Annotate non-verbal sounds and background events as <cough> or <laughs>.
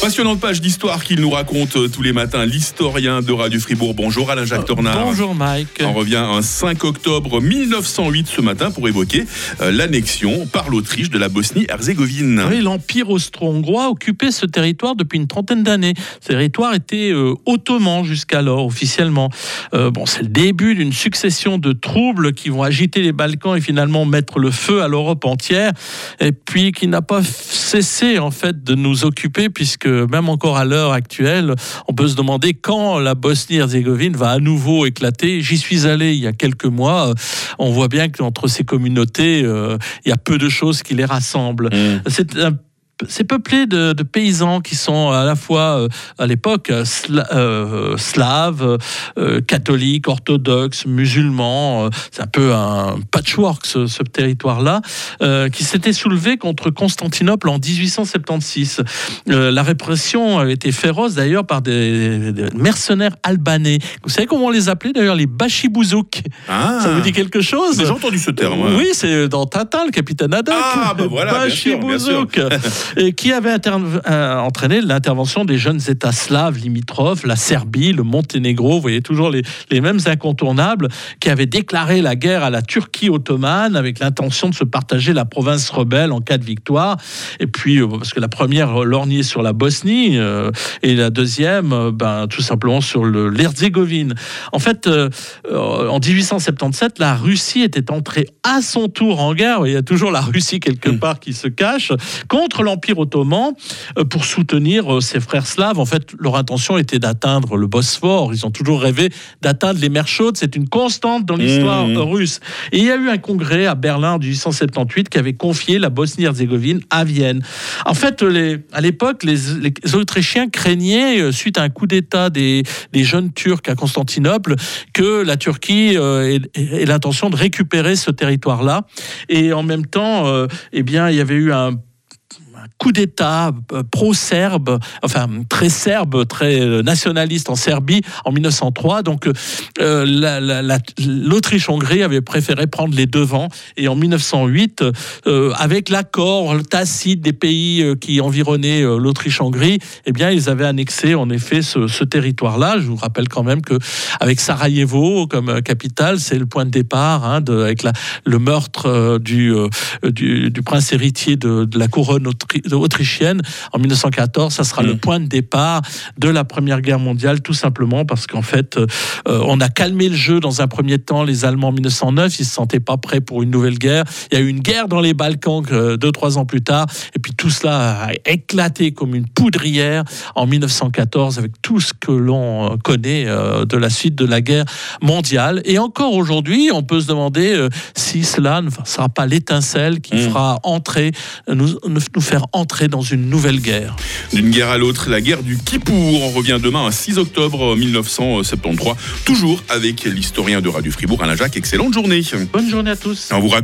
Passionnante page d'histoire qu'il nous raconte euh, tous les matins, l'historien de Radio Fribourg. Bonjour Alain-Jacques Tornard. Bonjour Mike. On revient un 5 octobre 1908 ce matin pour évoquer euh, l'annexion par l'Autriche de la Bosnie-Herzégovine. Oui, l'Empire austro-hongrois occupait ce territoire depuis une trentaine d'années. Ce territoire était euh, ottoman jusqu'alors, officiellement. bon, c'est le début d'une succession de troubles qui vont agiter les Balkans et finalement mettre le feu à l'Europe entière. Et puis qui n'a pas cessé en fait de nous occuper puisque même encore à l'heure actuelle, on peut se demander quand la Bosnie-Herzégovine va à nouveau éclater. J'y suis allé il y a quelques mois. On voit bien qu'entre ces communautés, euh, il y a peu de choses qui les rassemblent. Mmh. C'est un c'est peuplé de, paysans qui sont à la fois euh, à l'époque euh, euh, slaves, catholiques, orthodoxes, musulmans. c'est un peu un patchwork ce, territoire-là qui s'était soulevé contre Constantinople en 1876. la répression avait été féroce d'ailleurs par des, mercenaires albanais. Vous savez comment on les appelait d'ailleurs les bachibouzouk? Ah, Ça vous dit quelque chose? J'ai entendu ce terme. Oui, c'est dans Tintin, le capitaine Haddock. Ah, bah voilà, bien sûr, <laughs> et qui avait euh, entraîné l'intervention des jeunes États slaves limitrophes, la Serbie, le Monténégro, vous voyez toujours les, les mêmes incontournables, qui avaient déclaré la guerre à la Turquie ottomane avec l'intention de se partager la province rebelle en cas de victoire. Et puis, euh, parce que la première lorgnait sur la Bosnie euh, et la deuxième, ben, tout simplement sur l'Herzégovine. En fait, en 1877, la Russie était entrée à son tour en guerre. Il y a toujours la Russie quelque hmm. part qui se cache contre l'Empire l'Empire ottoman euh, pour soutenir euh, ses frères slaves. En fait, leur intention était d'atteindre le Bosphore. Ils ont toujours rêvé d'atteindre les mers chaudes. C'est une constante dans l'histoire mmh. russe. Et il y a eu un congrès à Berlin en 1878 qui avait confié la Bosnie-Herzégovine à Vienne. En fait, les, à l'époque, les, Autrichiens craignaient, euh, suite à un coup d'État des, jeunes Turcs à Constantinople, que la Turquie ait, l'intention de récupérer ce territoire-là. Et en même temps, eh bien, il y avait eu un coup d'État euh, pro-serbe, enfin très serbe, très euh, nationaliste en Serbie en 1903. Donc euh, l'Autriche-Hongrie avait préféré prendre les devants et en 1908, avec l'accord tacite des pays qui environnaient l'Autriche-Hongrie, eh bien ils avaient annexé en effet ce, territoire-là. Je vous rappelle quand même que avec Sarajevo comme capitale, c'est le point de départ hein, de, avec le meurtre du, du, prince héritier de, de la couronne autrichienne autrichienne en 1914. Ça sera le mm. point de départ de la Première Guerre mondiale, tout simplement parce qu'en fait, euh, on a calmé le jeu dans un premier temps. Les Allemands en 1909, ils se sentaient pas prêts pour une nouvelle guerre. Il y a eu une guerre dans les Balkans euh, deux, trois ans plus tard. Et puis tout cela a éclaté comme une poudrière en 1914 avec tout ce que l'on euh, connaît de la suite de la guerre mondiale. Et encore aujourd'hui, on peut se demander si cela ne sera pas l'étincelle qui mm. fera entrer, nous, nous faire entrer entrer dans une nouvelle guerre. D'une guerre à l'autre, la guerre du Kippour. On revient demain à 6 octobre 1973, toujours avec l'historien de Radio Fribourg, Alain Jacques. Excellente journée. Bonne journée à tous. On vous raconte